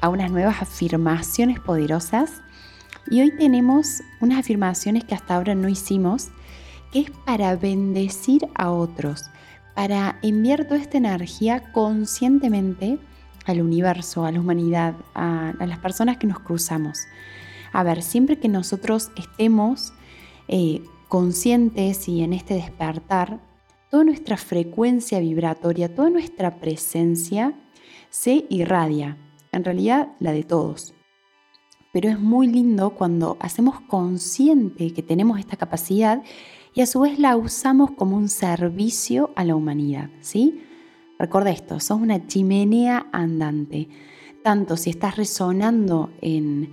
a unas nuevas afirmaciones poderosas. Y hoy tenemos unas afirmaciones que hasta ahora no hicimos, que es para bendecir a otros, para enviar toda esta energía conscientemente al universo, a la humanidad, a, las personas que nos cruzamos. A ver, siempre que nosotros estemos eh, conscientes y en este despertar, toda nuestra frecuencia vibratoria, toda nuestra presencia se irradia en realidad la de todos. Pero es muy lindo cuando hacemos consciente que tenemos esta capacidad y a su vez la usamos como un servicio a la humanidad, ¿sí? Recuerda esto, sos una chimenea andante. Tanto si estás resonando en,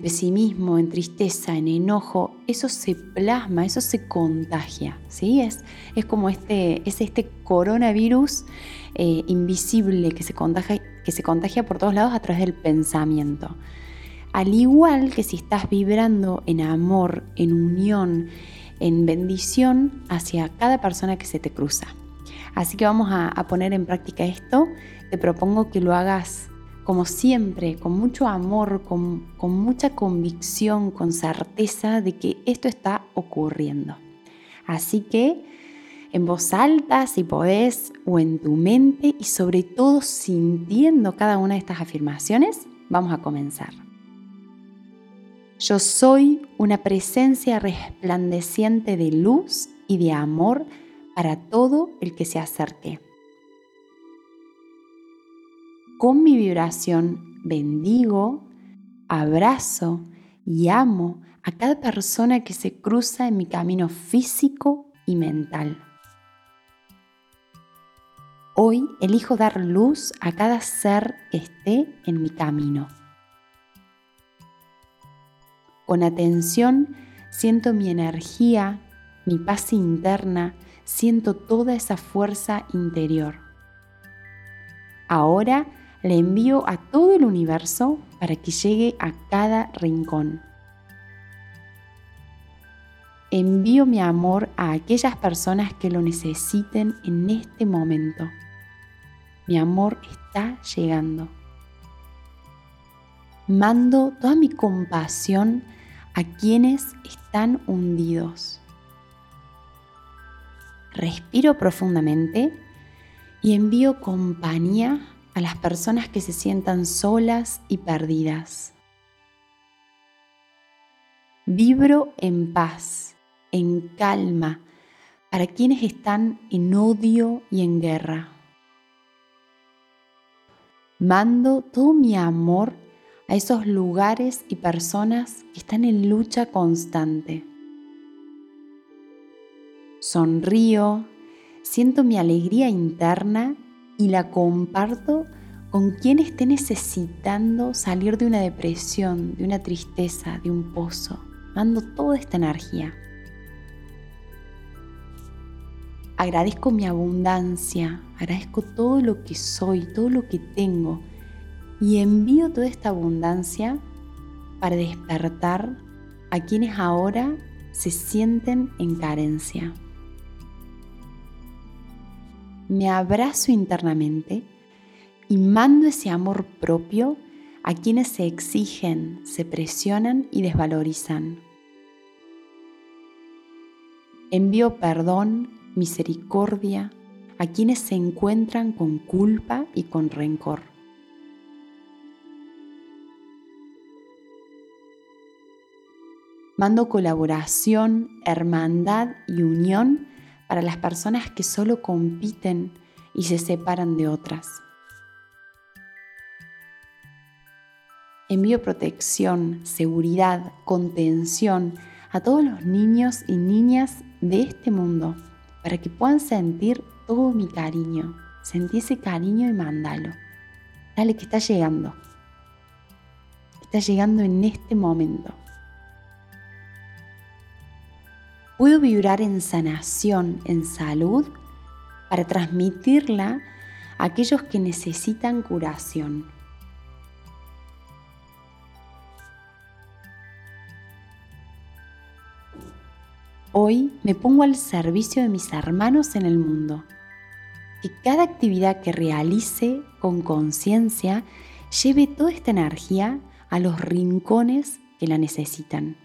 pesimismo, en tristeza, en enojo, eso se plasma, eso se contagia, ¿sí? Es, es como este, es este coronavirus eh, invisible que se, contagia, que se contagia por todos lados a través del pensamiento. Al igual que si estás vibrando en amor, en unión, en bendición hacia cada persona que se te cruza. Así que vamos a, poner en práctica esto. Te propongo que lo hagas como siempre, con mucho amor, con, con mucha convicción, con certeza de que esto está ocurriendo. Así que en voz alta si podés o en tu mente y sobre todo sintiendo cada una de estas afirmaciones, vamos a comenzar. Yo soy una presencia resplandeciente de luz y de amor para todo el que se acerque. Con mi vibración bendigo, abrazo y amo a cada persona que se cruza en mi camino físico y mental. Hoy elijo dar luz a cada ser que esté en mi camino. Con atención siento mi energía, mi paz interna, siento toda esa fuerza interior. Ahora le envío a todo el universo para que llegue a cada rincón. Envío mi amor a aquellas personas que lo necesiten en este momento. Mi amor está llegando. Mando toda mi compasión a quienes están hundidos. Respiro profundamente y envío compañía a las personas que se sientan solas y perdidas. Vibro en paz, en calma, para quienes están en odio y en guerra. Mando todo mi amor a esos lugares y personas que están en lucha constante. Sonrío, siento mi alegría interna y la comparto con quien esté necesitando salir de una depresión, de una tristeza, de un pozo. Mando toda esta energía. Agradezco mi abundancia, agradezco todo lo que soy, todo lo que tengo y envío toda esta abundancia para despertar a quienes ahora se sienten en carencia. Me abrazo internamente y mando ese amor propio a quienes se exigen, se presionan y desvalorizan. Envío perdón misericordia a quienes se encuentran con culpa y con rencor. Mando colaboración, hermandad y unión para las personas que solo compiten y se separan de otras. Envío protección, seguridad, contención a todos los niños y niñas de este mundo para que puedan sentir todo mi cariño. Sentí ese cariño y mándalo. Dale que está llegando. está llegando en este momento. Puedo vibrar en sanación, en salud, para transmitirla a aquellos que necesitan curación. Hoy me pongo al servicio de mis hermanos en el mundo. Que cada actividad que realice con conciencia lleve toda esta energía a los rincones que la necesitan.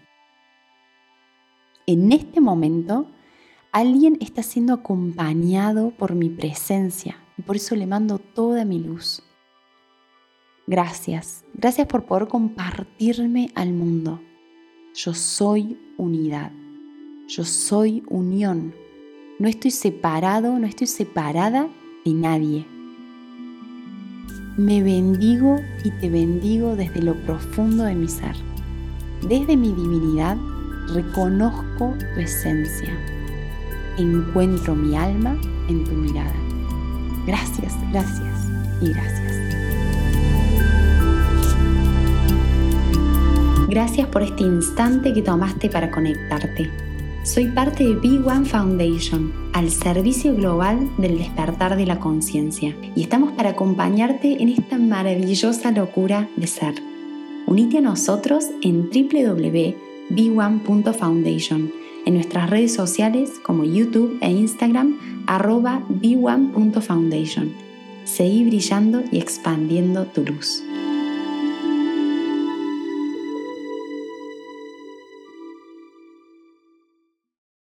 En este momento, alguien está siendo acompañado por mi presencia y por eso le mando toda mi luz. Gracias, gracias por poder compartirme al mundo. Yo soy unidad. Yo soy unión. No estoy separado, no estoy separada de nadie. Me bendigo y te bendigo desde lo profundo de mi ser. Desde mi divinidad reconozco tu esencia. Encuentro mi alma en tu mirada. Gracias, gracias y gracias. Gracias por este instante que tomaste para conectarte. Soy parte de B1 Foundation, al servicio global del despertar de la conciencia, y estamos para acompañarte en esta maravillosa locura de ser. Unite a nosotros en www.b1.foundation, en nuestras redes sociales como YouTube e Instagram, arroba b1.foundation. Seguí brillando y expandiendo tu luz.